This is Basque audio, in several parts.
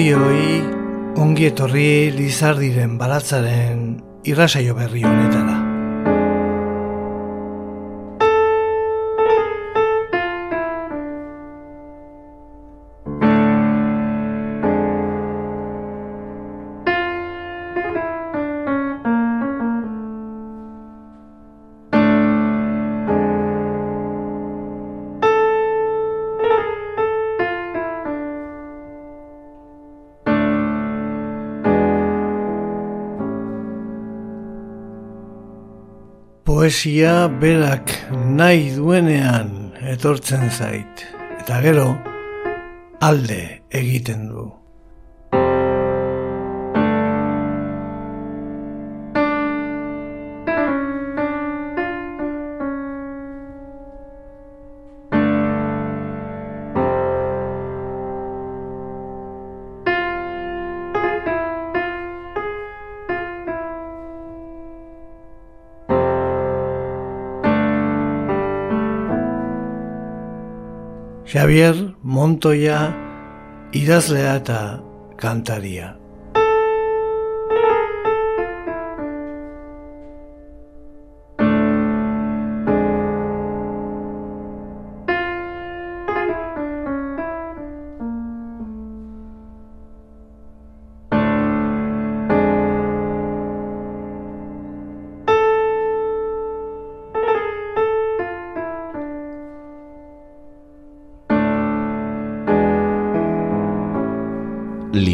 guztioi ongi etorri lizardiren baratzaren irrasaio berri honetara. Poesia berak nahi duenean etortzen zait eta gero alde egiten du. Xavier Montoya idazlea eta kantaria.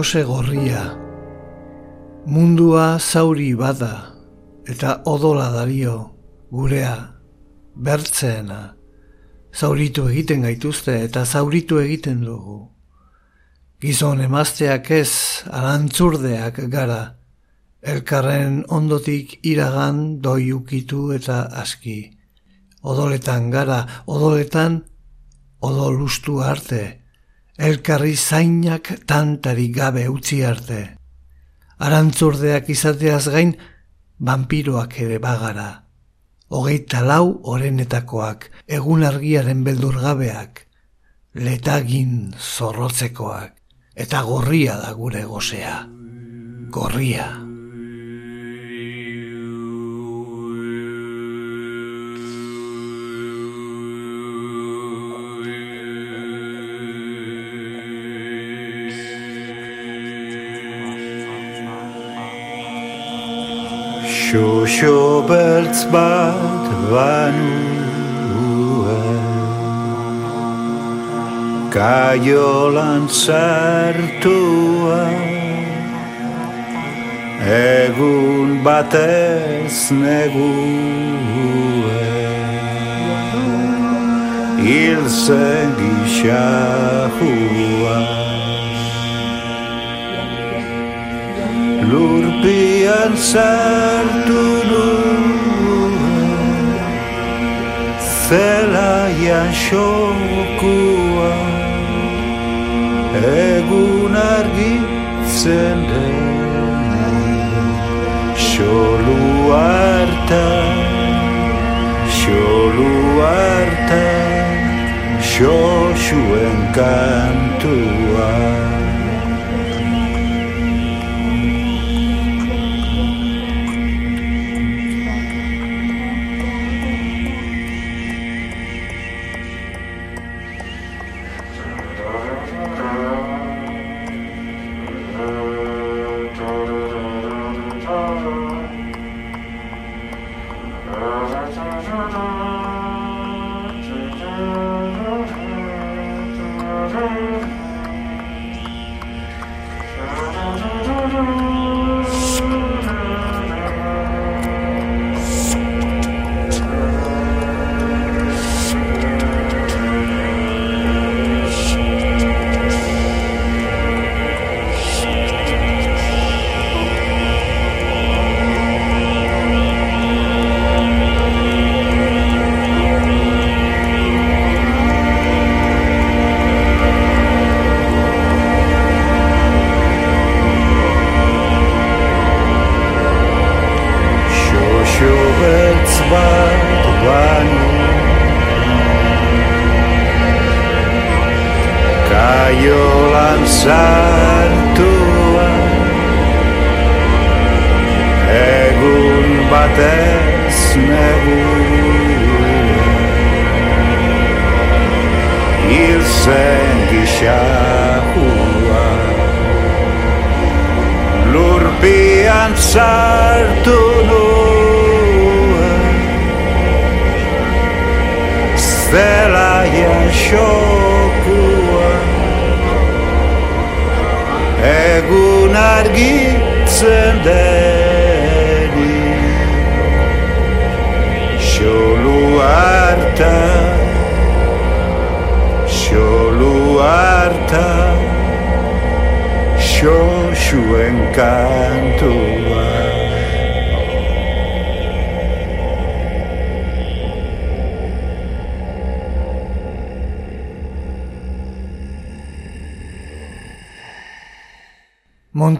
Gose gorria. Mundua zauri bada eta odola dario gurea bertzeena. Zauritu egiten gaituzte eta zauritu egiten dugu. Gizon emazteak ez arantzurdeak gara. Elkarren ondotik iragan doiukitu eta aski. Odoletan gara, odoletan odolustu arte elkarri zainak tantari gabe utzi arte. Arantzurdeak izateaz gain, vampiroak ere bagara. Hogeita lau orenetakoak, egun argiaren beldurgabeak, letagin zorrotzekoak, eta gorria da gure gozea. Gorria. Xoxo beltz bat banuen Kaiolan zartua Egun batez neguen Hil zen gixahua lurpian sartu nuen zelaian xokua egun argitzen den xolu harta xolu harta xoxuen kantua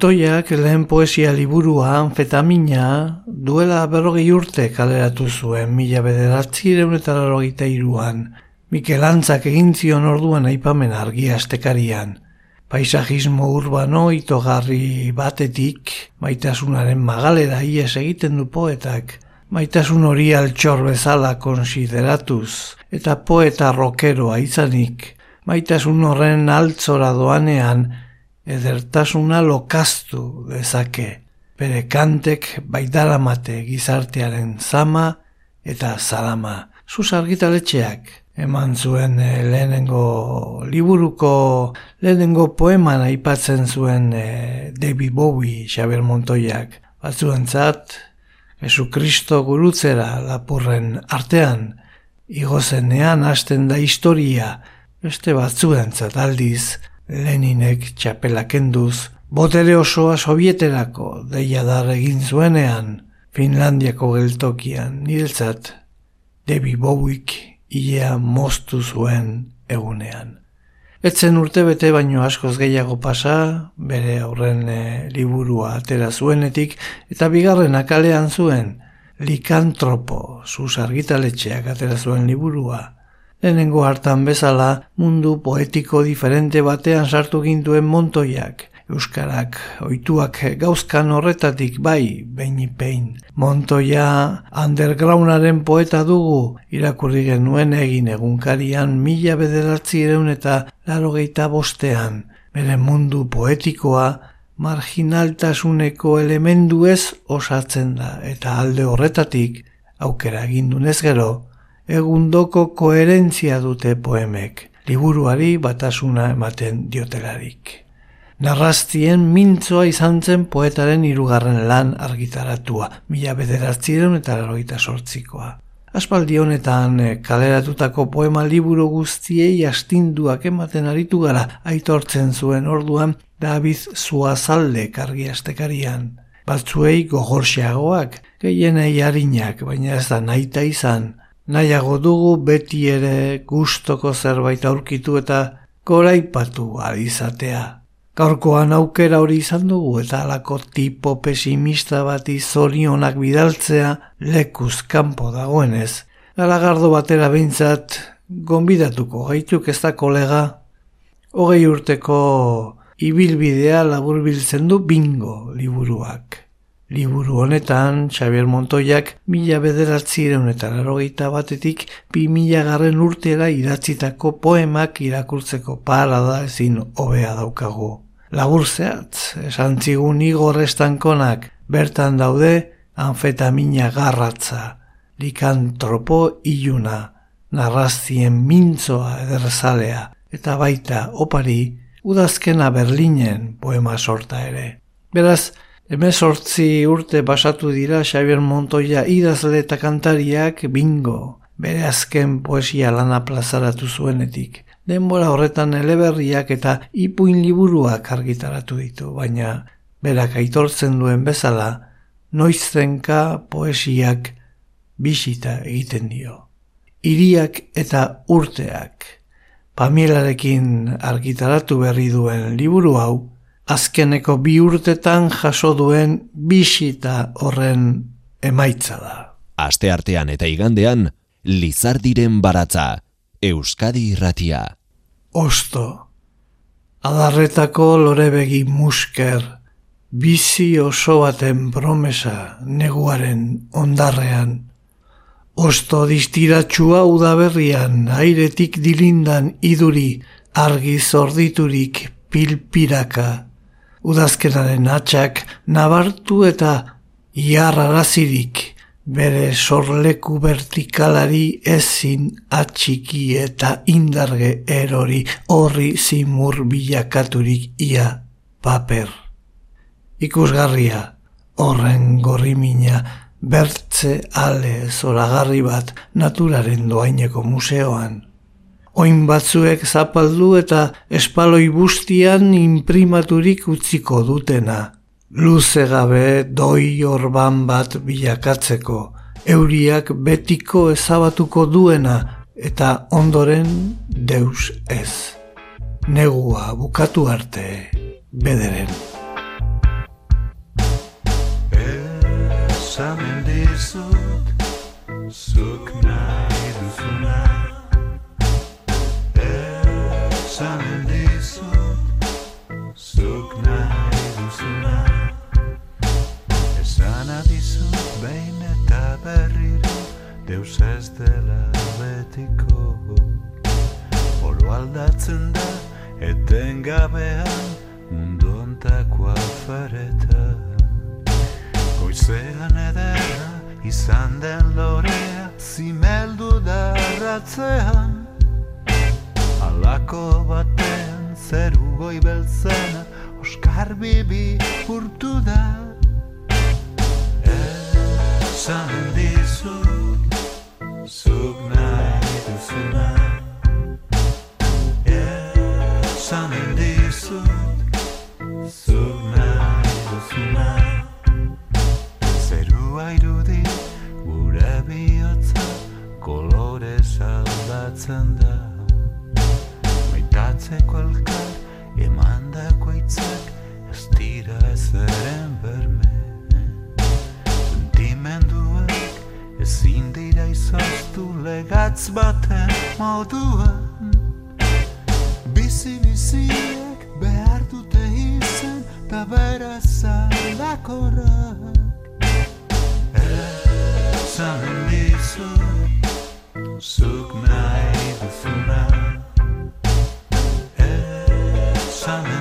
Montoiak lehen poesia liburua anfetamina duela berrogei urte kaleratu zuen mila bederatzireun eta larrogeita iruan. Mikel Antzak egin zion orduan aipamen argia astekarian. Paisajismo urbano itogarri batetik, maitasunaren magalera ies egiten du poetak, maitasun hori altxor bezala konsideratuz, eta poeta rokeroa izanik, maitasun horren altzora doanean, edertasuna lokaztu dezake, bere kantek baitaramate gizartearen zama eta zalama. Zuz argitaletxeak, eman zuen e, lehenengo liburuko lehenengo poeman aipatzen zuen e, David Bowie Xaber Montoiak. Batzuentzat Jesu Kristo gurutzera lapurren artean igozenean hasten da historia. Beste batzuentzat aldiz Leninek txapela kenduz botere osoa sovieterako deia dar egin zuenean Finlandiako geltokian niltzat David Bowiek ilea moztu zuen egunean. Etzen urte bete baino askoz gehiago pasa, bere aurren e, liburua atera zuenetik, eta bigarren akalean zuen, likantropo, zuz argitaletxeak atera zuen liburua. Lehenengo hartan bezala, mundu poetiko diferente batean sartu gintuen montoiak, Euskarak oituak gauzkan horretatik bai, beini pein. Montoia undergroundaren poeta dugu, irakurri genuen egin egunkarian mila bederatzi ereun eta larogeita bostean. Bere mundu poetikoa marginaltasuneko elemendu ez osatzen da, eta alde horretatik, aukera egindunez gero, egundoko koherentzia dute poemek, liburuari batasuna ematen diotelarik. Narrastien mintzoa izan zen poetaren hirugarren lan argitaratua, mila bederatziren eta laroita sortzikoa. Aspaldi honetan eh, kaleratutako poema liburu guztiei astinduak ematen aritu gara aitortzen zuen orduan David Zuazalde kargiastekarian. Batzuei gogorxeagoak, gehienei harinak, baina ez da naita izan. Nahiago dugu beti ere gustoko zerbait aurkitu eta goraipatu alizatea. Gaurkoan aukera hori izan dugu eta alako tipo pesimista bat izorionak bidaltzea lekuz kanpo dagoenez. Galagardo batera behintzat gonbidatuko gaituk ez da kolega. Hogei urteko ibilbidea laburbiltzen du bingo liburuak. Liburu honetan, Xavier Montoiak mila bederatzireun eta larogeita batetik bi mila garren urtera idatzitako poemak irakurtzeko parada ezin hobea daukagu. Lagur zehatz, esan zigun igor estankonak, bertan daude anfetamina garratza, likantropo iluna, narrazien mintzoa ederzalea, eta baita opari udazkena Berlinen poema sorta ere. Beraz, emezortzi urte basatu dira Xavier Montoya idazle eta kantariak bingo, bere azken poesia lana plazaratu zuenetik denbora horretan eleberriak eta ipuin liburuak argitaratu ditu, baina berak aitortzen duen bezala, noiztenka poesiak bisita egiten dio. Iriak eta urteak, pamielarekin argitaratu berri duen liburu hau, azkeneko bi urtetan jaso duen bisita horren emaitza da. Aste artean eta igandean, Lizardiren baratza, Euskadi irratia osto. Adarretako lorebegi musker, bizi oso baten promesa neguaren ondarrean. Osto distiratxua udaberrian, airetik dilindan iduri, argi zorditurik pilpiraka. Udazkenaren atxak nabartu eta iarrarazirik, bere sorleku vertikalari ezin atxiki eta indarge erori horri zimur bilakaturik ia paper. Ikusgarria, horren gorrimina, bertze ale zoragarri bat naturaren doaineko museoan. Oin batzuek zapaldu eta espaloi bustian imprimaturik utziko dutena. Luze gabe doi orban bat bilakatzeko, euriak betiko ezabatuko duena eta ondoren deus ez. Negua bukatu arte bederen. Esamen dizut Zuk Oro aldatzen da etengabean Mundu ontako afaretan Goizean ederra izan den lorea Zimeldu darratzean Alako batean zeru goi beltzena Oskar bibi urtu da. Esan dizu Esan dizut Zuk nahi duzuna. Zerua irudi gure bihotza kolore saldatzen da. Maitatzeko elkar emandako hitzak ez dira ezeren berme. Sentimenduak ezin dira izoztu legatz baten moduan Bizi biziek behar dute izen ta beraz aldakorrak Esan dizu Zuk nahi duzuna. Esan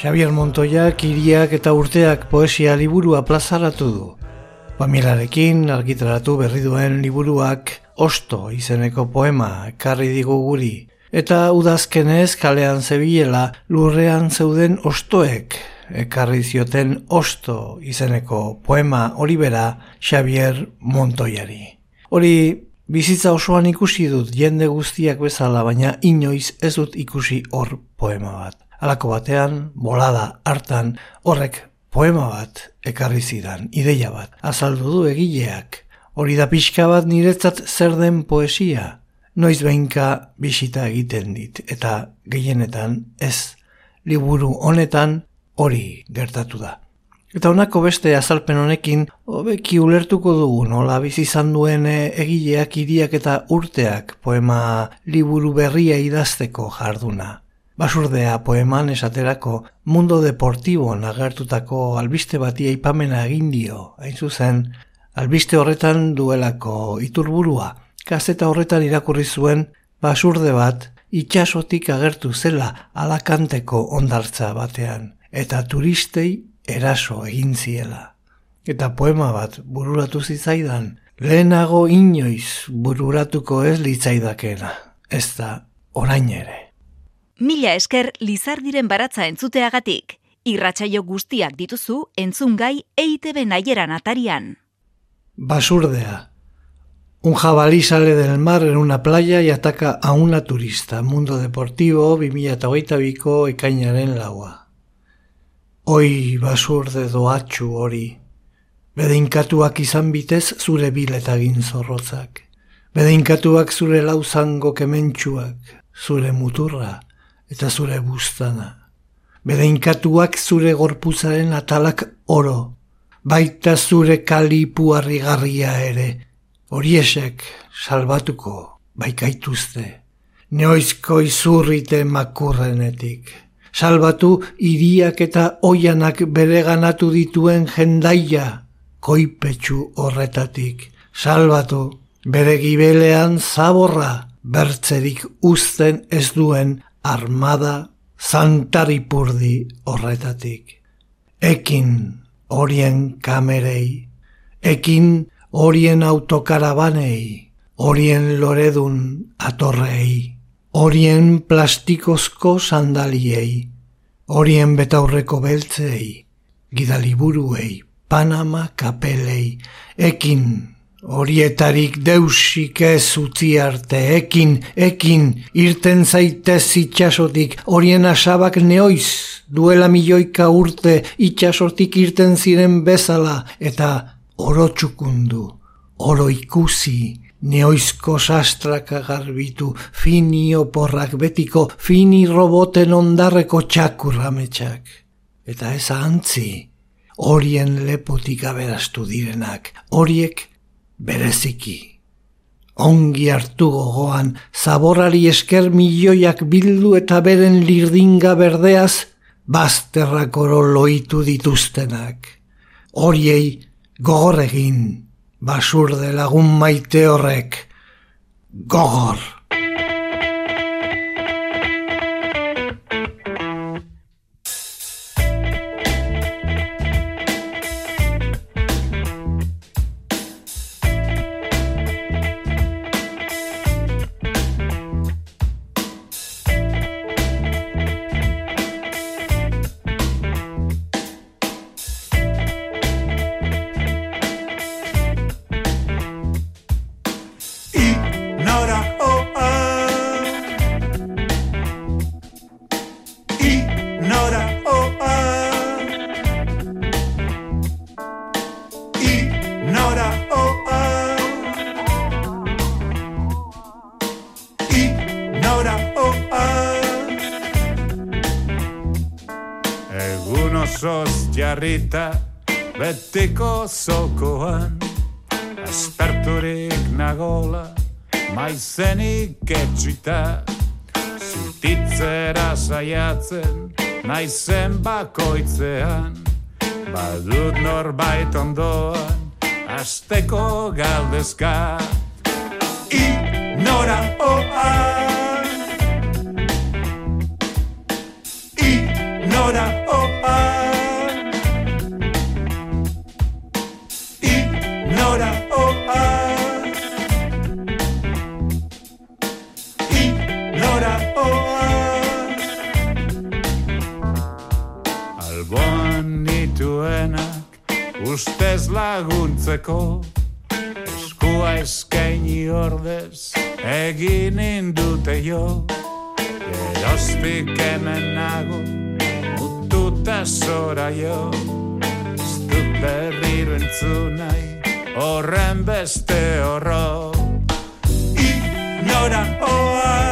Xavier Montoyak iriak eta urteak poesia liburua plazaratu du. Pamilarekin argitaratu berri duen liburuak osto izeneko poema ekarri digu guri. Eta udazkenez kalean zebilela lurrean zeuden ostoek ekarri zioten osto izeneko poema olibera Xavier Montoiari. Hori bizitza osoan ikusi dut jende guztiak bezala, baina inoiz ez dut ikusi hor poema bat. Halako batean, bolada hartan horrek poema bat ekarri zidan, ideia bat. Azaldu du egileak, hori da pixka bat niretzat zer den poesia. Noiz behinka bisita egiten dit, eta gehienetan ez liburu honetan hori gertatu da. Eta honako beste azalpen honekin, hobeki ulertuko dugu nola bizi izan duen eh, egileak iriak eta urteak poema liburu berria idazteko jarduna. Basurdea poeman esaterako mundo deportibo nagertutako albiste bati aipamena egin dio, hain zuzen, albiste horretan duelako iturburua, kaseta horretan irakurri zuen basurde bat itxasotik agertu zela alakanteko ondartza batean, eta turistei eraso egin ziela. Eta poema bat bururatu zitzaidan, lehenago inoiz bururatuko ez litzaidakena, ez da orain ere. Mila esker lizardiren baratza entzuteagatik, irratsaio guztiak dituzu entzungai EITB naieran atarian. Basurdea, Un jabalí sale del mar en una playa y ataca a una turista. Mundo Deportivo, 2008ko ekainaren laua. Oi basurde doatxu hori. Bedeinkatuak izan bitez zure biletagin zorrotzak. Bedeinkatuak zure lauzango kementsuak, zure muturra eta zure bustana. Bedeinkatuak zure gorpuzaren atalak oro, baita zure kalipu harrigarria ere, horiesek salbatuko baikaituzte, neoizko izurrite makurrenetik. Salbatu iriak eta oianak bereganatu dituen jendaia koipetsu horretatik. Salbatu bere gibelean zaborra bertzerik uzten ez duen armada zantaripurdi horretatik. Ekin horien kamerei, ekin horien autokarabanei, horien loredun atorrei, horien plastikozko sandaliei, horien betaurreko beltzei, gidaliburuei, Panama kapelei, ekin, horietarik deusik ez utzi arte, ekin, ekin, irten zaitez itxasotik, horien asabak neoiz, duela milioika urte itxasotik irten ziren bezala, eta oro txukundu, oro ikusi, neoizko sastraka garbitu, fini oporrak betiko, fini roboten ondarreko txakurrametxak. Eta ez antzi, horien lepotik aberastu direnak, horiek bereziki. Ongi hartu gogoan, zaborari esker milioiak bildu eta beren lirdinga berdeaz, bazterrak oro loitu dituztenak. Horiei gogor egin, basurde lagun maite horrek, gogor. Jarrita betiko zokoan Asperturik nagola maizenik etxita Zutitzera saiatzen naizen bakoitzean Badut norbait ondoan asteko galdezka. I laguntzeko eskua eskaini ordez egin indute jo. Geroztik hemen nago ututa zora jo. Ez dut berriro entzunai horren beste horro. Ignora oa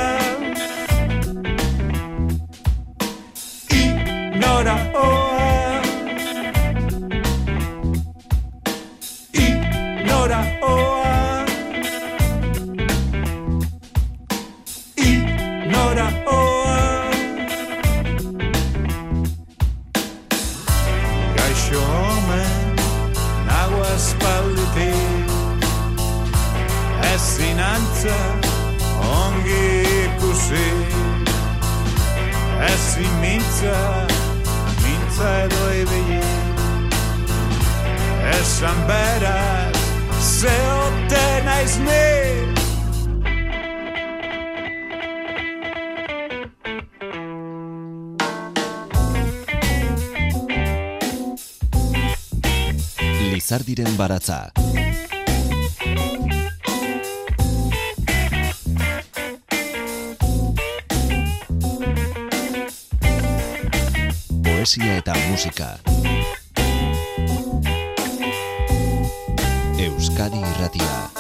Lizardiren baratza poesia eta musika. Euskadi Irratia.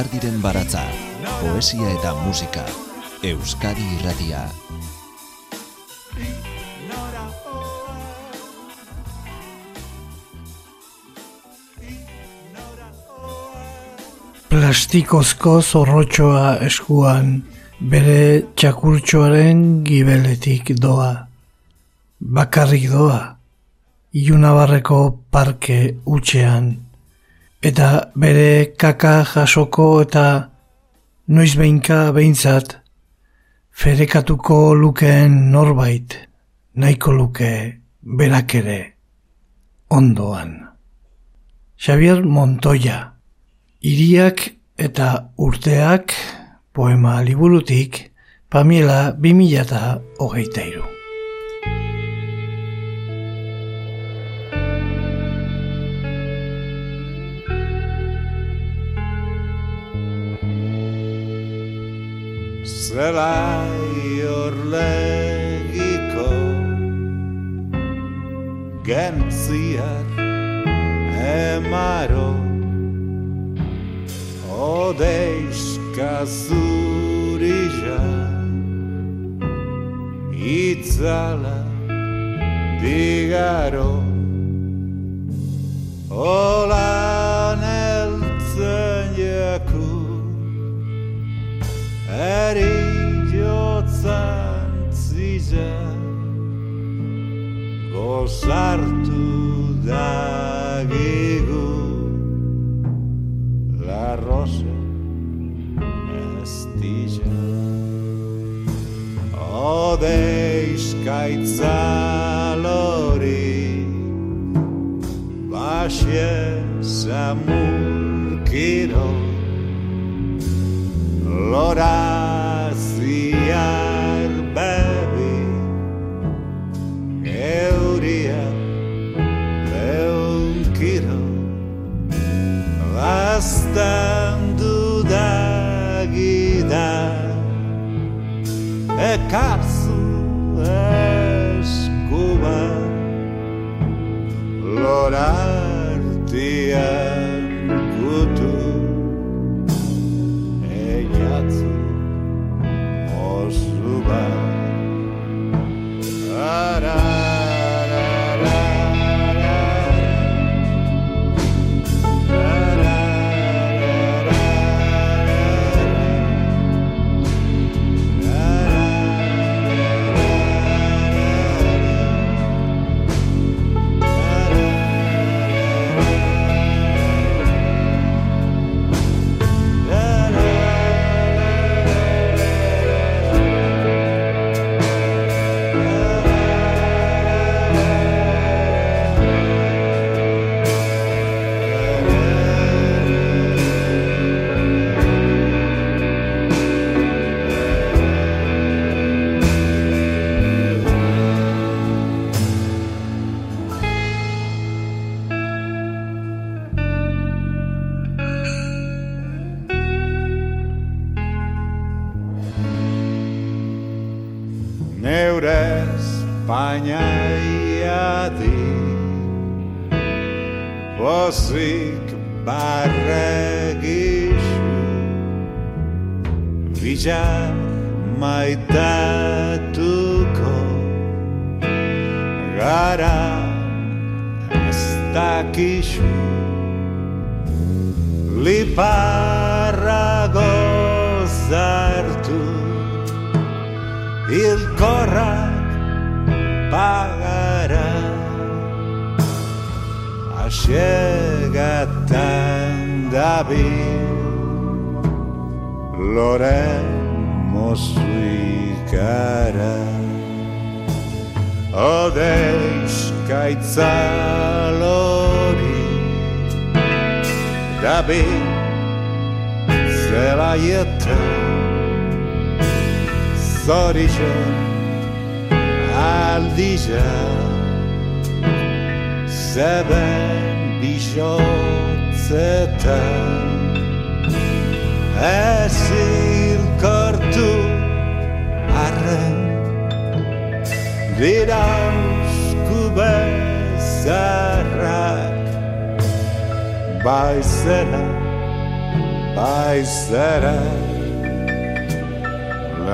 Lizardiren baratza, poesia eta musika, Euskadi irratia. Plastikozko zorrotxoa eskuan, bere txakurtxoaren gibeletik doa. Bakarrik doa, iunabarreko parke utxean eta bere kaka jasoko eta noiz behinka behintzat ferekatuko lukeen norbait nahiko luke berak ere ondoan. Xavier Montoya, iriak eta urteak poema liburutik Pamela 2008 zelai orlegiko gentziak emaro odeiska zurija itzala digaro zantzia gozartu dagigu la rosa estilla odeizkaitza lori Bashe samurkiro cara.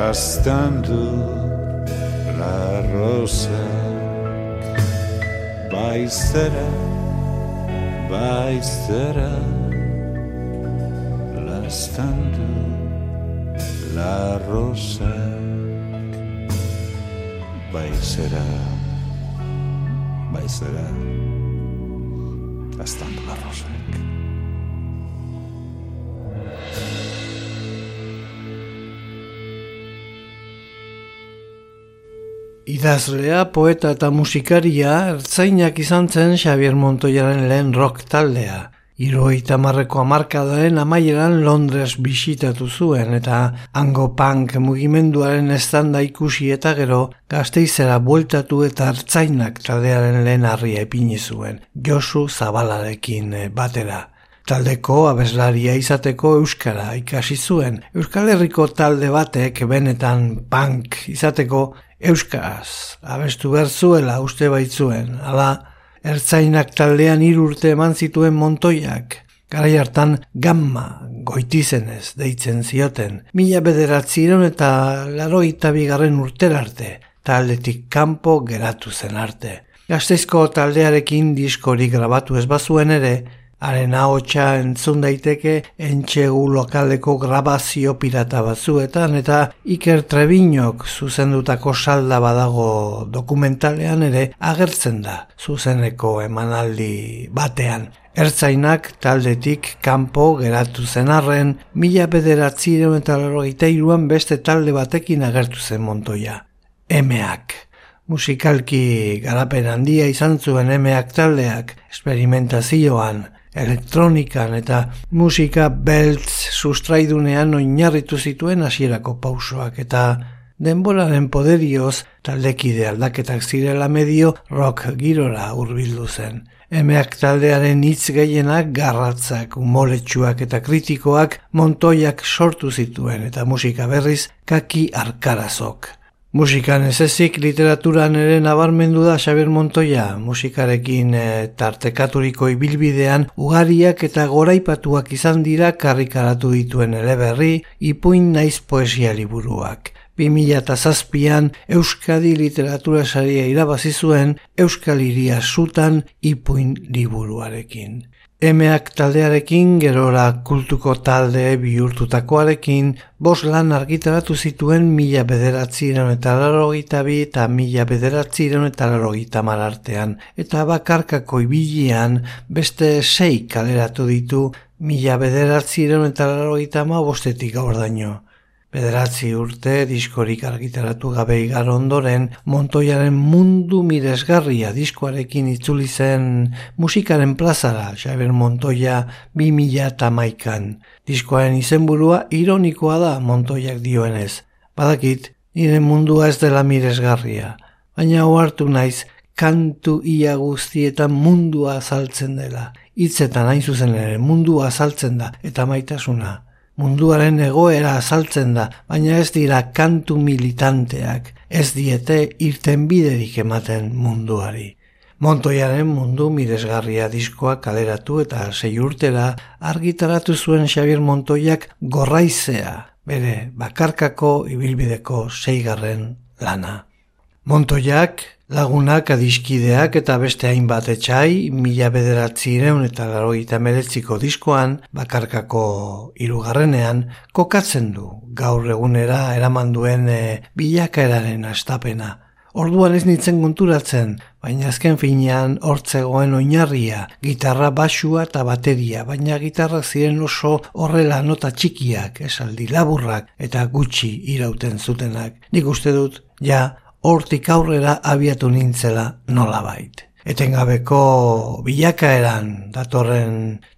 Lastando la rosa. Baizera, baizera Lastando la rosa. Baizera, baizera Lastando la rosa Idazlea, poeta eta musikaria, ertzainak izan zen Xavier Montoyaren lehen rock taldea. Iroita marreko amarkadaren amaieran Londres bisitatu zuen eta hango punk mugimenduaren estanda ikusi eta gero gazteizera bueltatu eta ertzainak taldearen lehen harria epini zuen, Josu Zabalarekin batera. Taldeko abeslaria izateko euskara ikasi zuen. Euskal Herriko talde batek benetan punk izateko euskaraz abestu berzuela uste baitzuen. Hala, ertzainak taldean irurte eman zituen montoiak. Garai hartan gamma goitizenez deitzen zioten. Mila bederatziron eta laroita bigarren urterarte. Taldetik kanpo geratu zen arte. Gazteizko taldearekin diskorik grabatu ez bazuen ere, Haren ahotsa entzun daiteke entxegu lokaleko grabazio pirata batzuetan eta Iker Trebinok zuzendutako salda badago dokumentalean ere agertzen da zuzeneko emanaldi batean. Ertzainak taldetik kanpo geratu zen arren, mila bederatzireun eta iruan beste talde batekin agertu zen montoia. Emeak. Musikalki garapen handia izan zuen emeak taldeak, esperimentazioan, elektronikan eta musika beltz sustraidunean oinarritu zituen hasierako pausoak eta denboraren poderioz taldekide aldaketak zirela medio rock girora hurbildu zen. Emeak taldearen hitz gehienak garratzak, umoretsuak eta kritikoak montoiak sortu zituen eta musika berriz kaki arkarazok. Musikan ez ezik literaturan ere nabarmendu da Xabier Montoya, musikarekin e, tartekaturiko ibilbidean ugariak eta goraipatuak izan dira karrikaratu dituen eleberri, ipuin naiz poesia liburuak. 2007an Euskadi literatura saria irabazi zuen Euskal Hiria sutan ipuin liburuarekin. Emeak taldearekin, gerora kultuko talde bihurtutakoarekin, bos lan argitaratu zituen mila bederatzi eta laro bi eta mila bederatzi eta laro marartean, eta bakarkako ibilian beste sei kaleratu ditu mila bederatzi eta laro bostetik gaur daño. Bederatzi urte diskorik argitaratu gabe igar ondoren, Montoiaren mundu miresgarria diskoarekin itzuli zen musikaren plazara, Xaber Montoia bi mila eta maikan. Diskoaren izenburua ironikoa da Montoiak dioenez. Badakit, nire mundua ez dela miresgarria, baina ohartu naiz kantu ia guztietan mundua azaltzen dela. Hitzetan hain zuzen ere mundua azaltzen da eta maitasuna munduaren egoera azaltzen da, baina ez dira kantu militanteak, ez diete irten biderik ematen munduari. Montoiaren mundu miresgarria diskoa kaleratu eta sei urtera argitaratu zuen Xavier Montoiak gorraizea, bere bakarkako ibilbideko seigarren lana. Montoiak Lagunak adiskideak eta beste hainbat etxai, mila bederatzi ireun eta laroita meretziko diskoan, bakarkako irugarrenean, kokatzen du gaur egunera eraman duen e, bilakaeraren astapena. Orduan ez nintzen konturatzen, baina azken finean hortzegoen oinarria, gitarra basua eta bateria, baina gitarrak ziren oso horrela nota txikiak, esaldi laburrak eta gutxi irauten zutenak. Nik uste dut, ja, hortik aurrera abiatu nintzela nola bait. Etengabeko bilakaeran datorren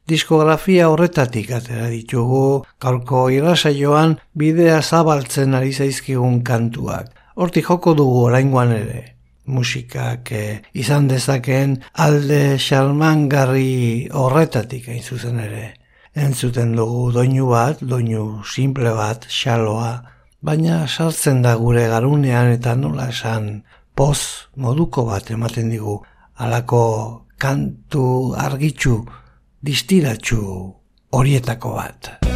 diskografia horretatik atera ditugu, kalko irrasa joan bidea zabaltzen ari zaizkigun kantuak. Hortik joko dugu oraingoan ere. Musikak eh, izan dezakeen alde xalmangarri horretatik hain zuzen ere. Entzuten dugu doinu bat, doinu simple bat, xaloa, baina sartzen da gure garunean eta nola esan poz moduko bat ematen digu halako kantu argitsu distiratsu horietako bat.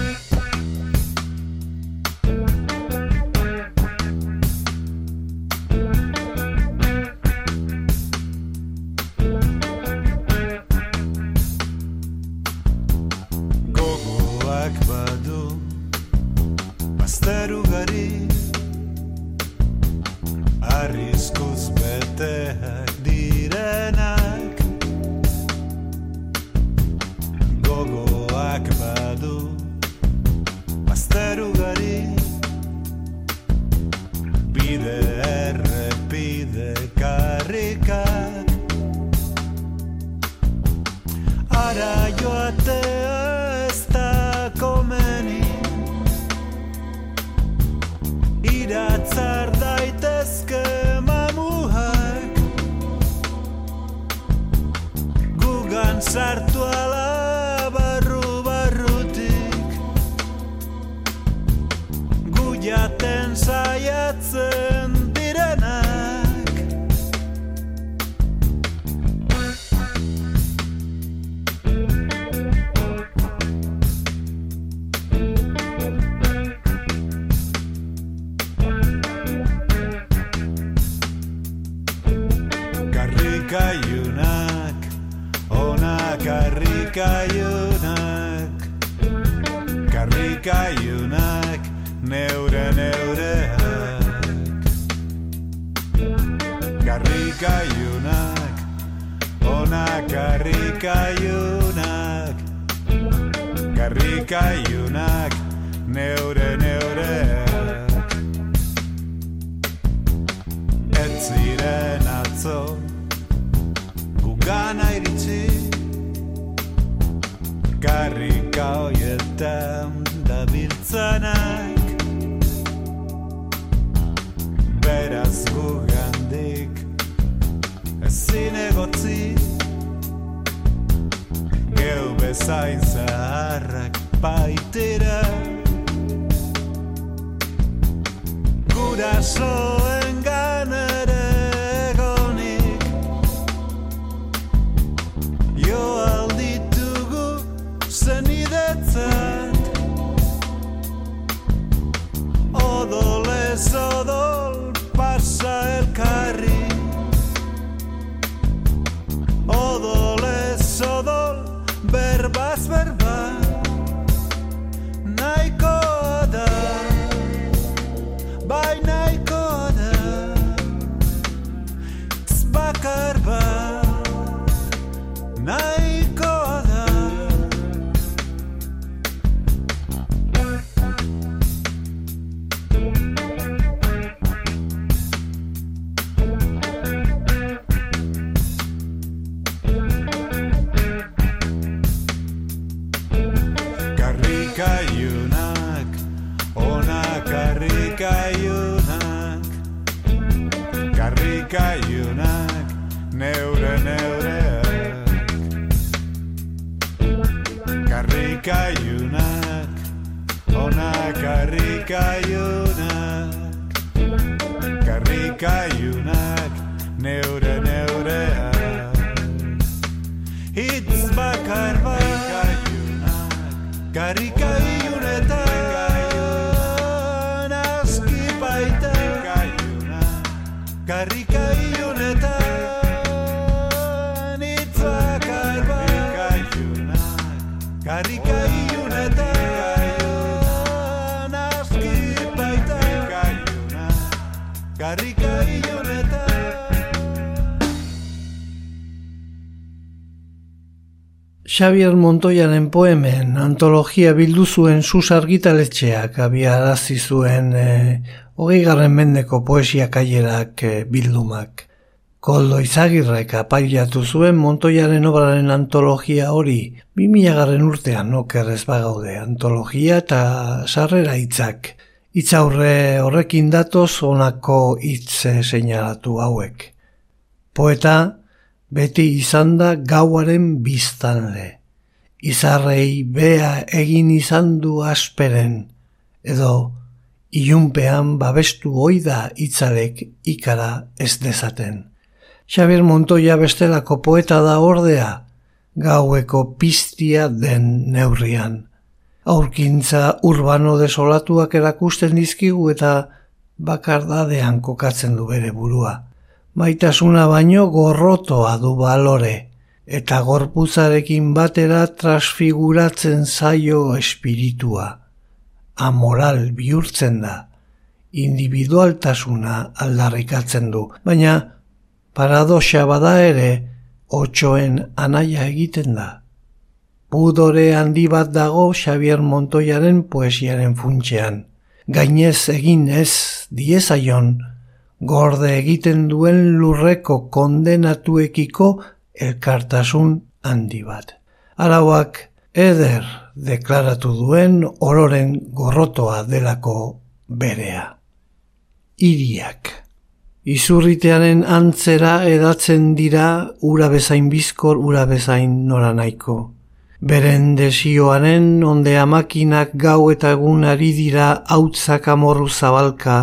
Zaharrak baitera. Gurasoen karrikaiunak neure neureak. Karrikaiunak ona karrikaiunak Karrikaiunak neure neureak. Hitz bakar bakaiunak Karrikaiunetan Karrika ilunetan Xavier Montoyaren poemen antologia bildu zuen sus argitaletxeak abiarazi zuen e, hogei garren mendeko poesia kailerak e, bildumak. Koldo izagirrek apailatu zuen Montoyaren obraren antologia hori, 2000 garren urtean okerrez bagaude antologia eta sarrera hitzak. Itzaurre horrekin datoz honako hitze seinalatu hauek. Poeta, beti izan da gauaren biztanle. Izarrei bea egin izan du asperen, edo ilunpean babestu oida itzalek ikara ez dezaten. Xabier Montoya bestelako poeta da ordea, gaueko piztia den neurrian. Aurkintza urbano desolatuak erakusten dizkigu eta bakardadean kokatzen du bere burua. Maitasuna baino gorrotoa du balore, eta gorputzarekin batera transfiguratzen zaio espiritua. Amoral bihurtzen da, individualtasuna aldarrikatzen du, baina paradoxa bada ere, otxoen anaia egiten da. Pudore handi bat dago Xavier Montoyaren poesiaren funtsean. Gainez egin ez diezaion, gorde egiten duen lurreko kondenatuekiko elkartasun handi bat. Arauak eder deklaratu duen ororen gorrotoa delako berea. Iriak. Izurritearen antzera edatzen dira ura bezain bizkor, ura bezain nora nahiko. Beren desioaren onde amakinak gau eta egun ari dira hautzak amorru zabalka,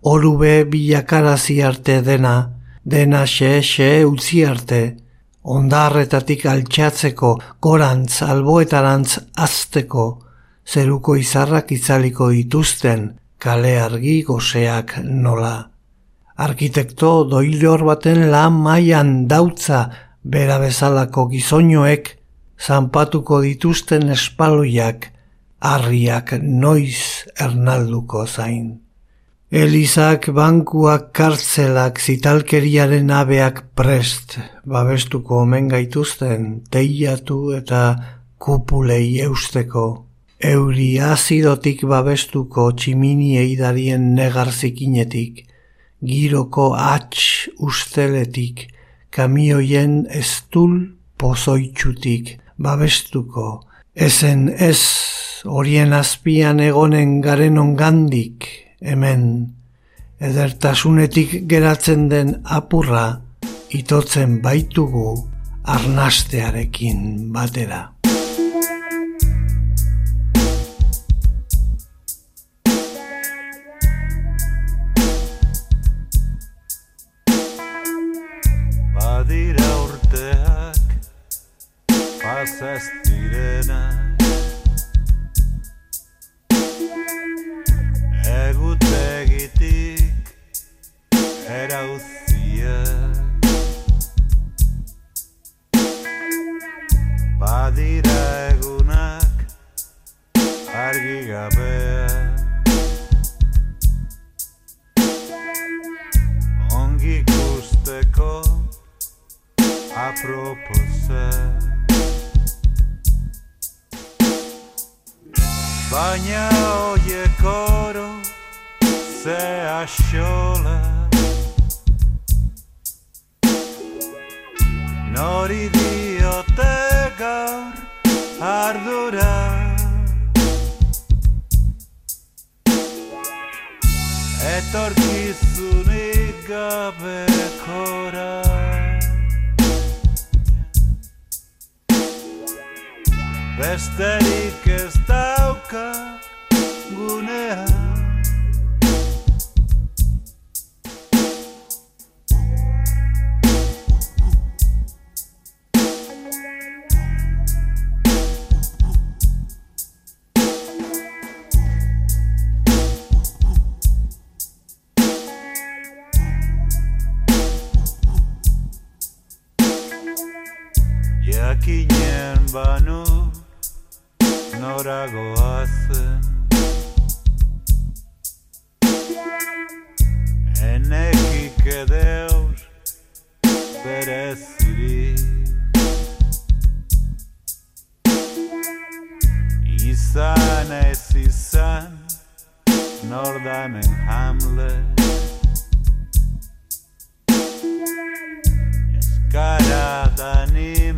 orube bilakarazi arte dena, dena xe-xe utzi arte, ondarretatik altxatzeko, gorantz, alboetarantz azteko, zeruko izarrak itzaliko dituzten, kale argi goseak nola. Arkitekto doilor baten lan mailan dautza bera bezalako gizoinoek zanpatuko dituzten espaloiak, harriak noiz ernalduko zain. Elizak, bankuak, kartzelak, zitalkeriaren abeak prest, babestuko omen gaituzten, teiatu eta kupulei eusteko. Euri azidotik babestuko tximini eidarien negarzikinetik, giroko atx usteletik, kamioien estul pozoitxutik, babestuko, ezen ez horien azpian egonen garen ongandik, hemen, edertasunetik geratzen den apurra, itotzen baitugu arnastearekin batera. Pasaz direnak Egutegitik erauziak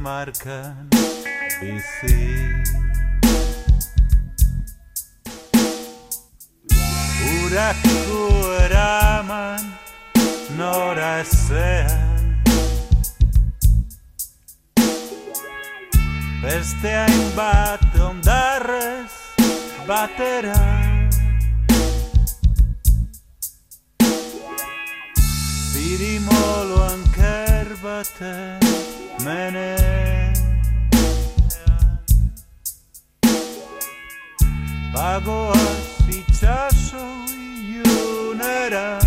Danimarkan bizi Uraku eraman nora ezean Beste hainbat ondarrez batera Zirimoloan kerbaten menean Bagoaz itxaso ilunera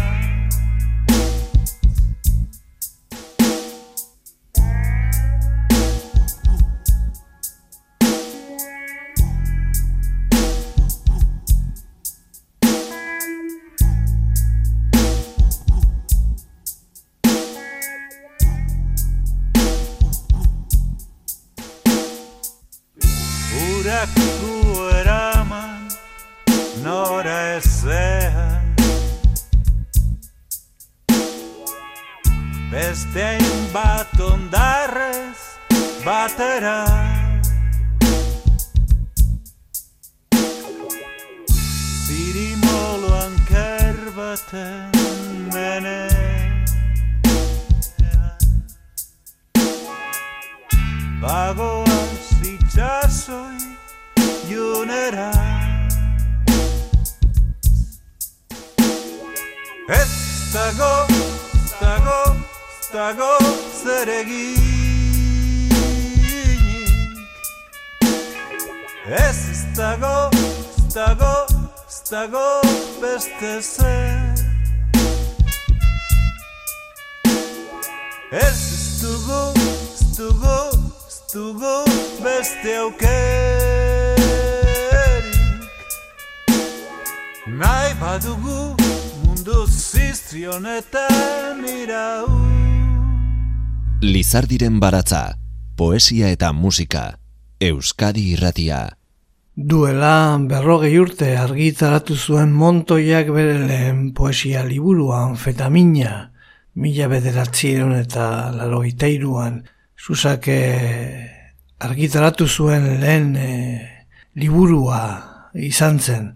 Ez ez dago, ez dago, ez dago beste zer. Ez ez dugu, ez dugu, beste aukerik. Nahi badugu mundu ziztrionetan irau Lizardiren baratza, poesia eta musika, Euskadi irratia. Duela berrogei urte argitaratu zuen montoiak bere lehen poesia liburuan fetamina, mila bederatzieron eta laro itairuan, Susake argitaratu zuen lehen e, liburua izan zen,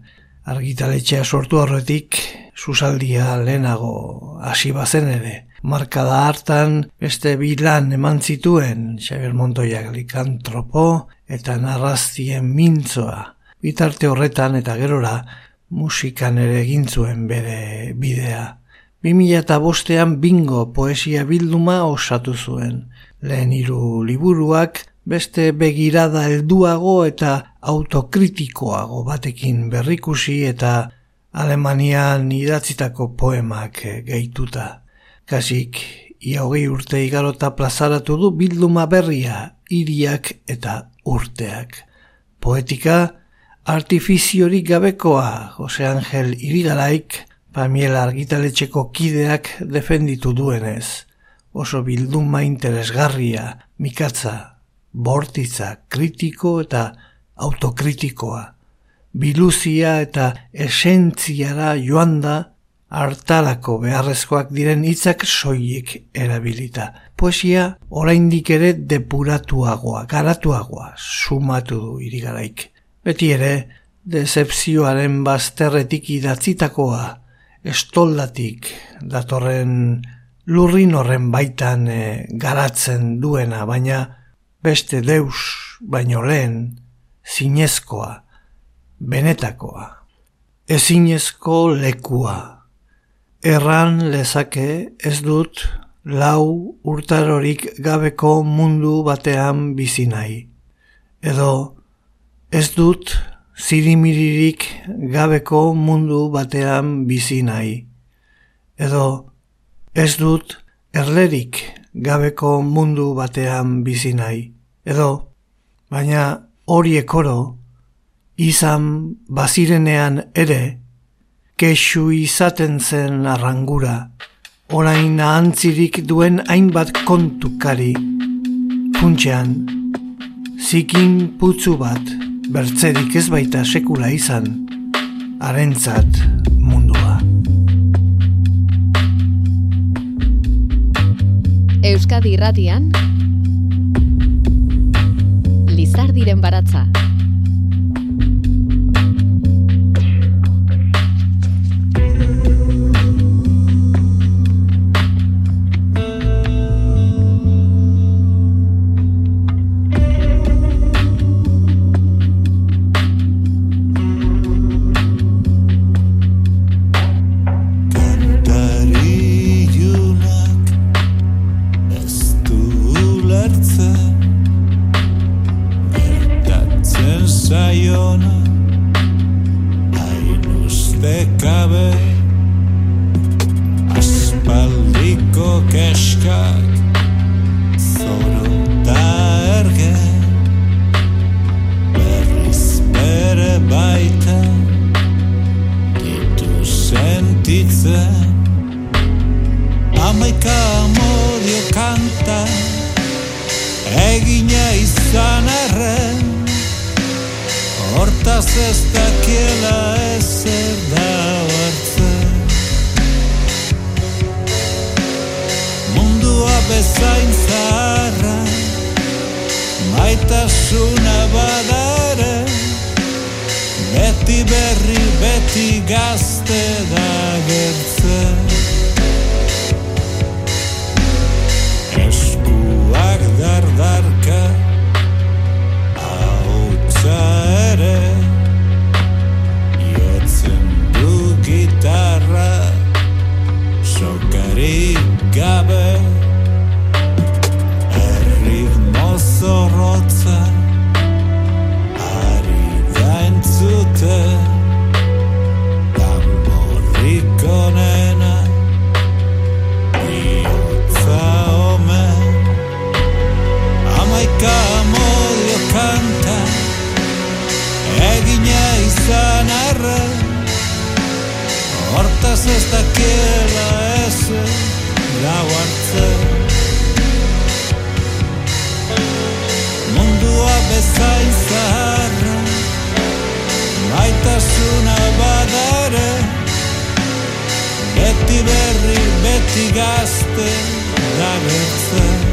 argitaletxea sortu horretik, susaldia lehenago hasi bazen ere. Markada hartan beste bilan eman zituen Xavier Montoiak likantropo eta narraztien mintzoa. Bitarte horretan eta gerora musikan ere egin zuen bere bidea. 2005 bostean bingo poesia bilduma osatu zuen. Lehen hiru liburuak beste begirada helduago eta autokritikoago batekin berrikusi eta Alemanian idatzitako poemak gehituta. Kasik, ia hogei urte igarota plazaratu du bilduma berria, iriak eta urteak. Poetika, artifiziorik gabekoa, Jose Angel Irigaraik, Pamiela argitaletxeko kideak defenditu duenez. Oso bilduma interesgarria, mikatza, bortitza, kritiko eta autokritikoa. Biluzia eta esentziara joan da hartalako beharrezkoak diren hitzak soilik erabilita. Poesia oraindik ere depuratuagoa, garatuagoa, sumatu du irigaraik. Beti ere, decepzioaren bazterretik idatzitakoa, estoldatik datorren lurrin horren baitan e, garatzen duena, baina beste deus baino lehen zinezkoa, benetakoa, ezinezko lekua. Erran lezake ez dut lau urtarorik gabeko mundu batean bizi nahi. Edo ez dut zirimiririk gabeko mundu batean bizi nahi. Edo ez dut erlerik gabeko mundu batean bizi nahi. Edo, baina hori ekoro, izan bazirenean ere, kexu izaten zen arrangura, orain ahantzirik duen hainbat kontukari, funtxean, zikin putzu bat, bertzerik ez baita sekula izan, arentzat mundua. Euskadi irratian, Lizardiren baratza. Mundua bezain zaharra Maitasuna badare Beti berri, beti gazte Dagertzen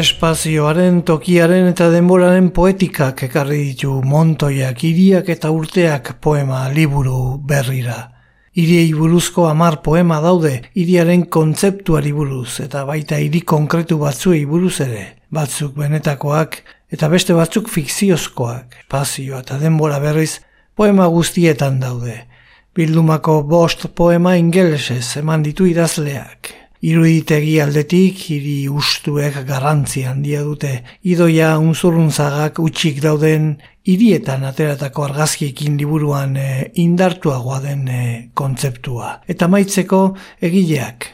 Espazioaren, tokiaren eta denboraren poetikak ekarri ditu montoiak, iriak eta urteak poema liburu berrira. Iriei buruzko amar poema daude, iriaren kontzeptuari buruz eta baita hiri konkretu batzuei buruz ere. Batzuk benetakoak eta beste batzuk fikziozkoak, espazio eta denbora berriz poema guztietan daude. Bildumako bost poema ingelesez eman ditu idazleak. Iruditegi aldetik, hiri ustuek garrantzi handia dute. Idoia unzurruntzagak utxik dauden hirietan ateratako argazkiekin liburuan e, indartuagoa den e, kontzeptua. Eta maitzeko egileak.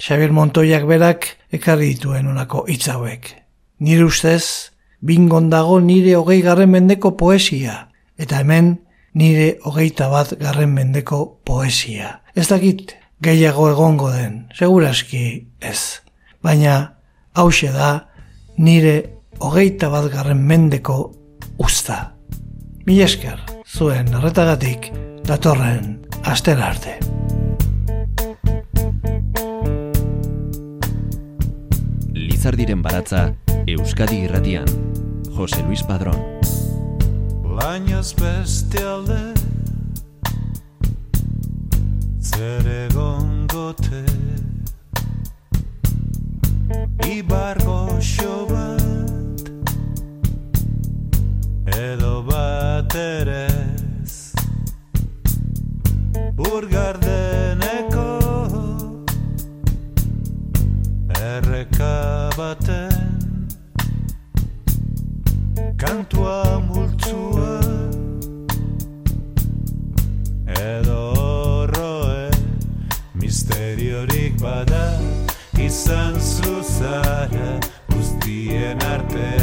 Xabier Montoiak berak ekarri dituen unako hauek. Nire ustez, bingon dago nire hogei garren mendeko poesia. Eta hemen, nire hogeita bat garren mendeko poesia. Ez dakit, gehiago egongo den, seguraski ez. Baina, hause da, nire hogeita bat garren mendeko usta. Mil esker, zuen arretagatik, datorren astera arte. Lizardiren baratza, Euskadi irratian, Jose Luis Padrón. Bainaz beste alde zer egon gote Ibar goxo bat Edo bat erez. Urgardeneko Erreka baten Kantua multzua bada izan zuzara guztien artean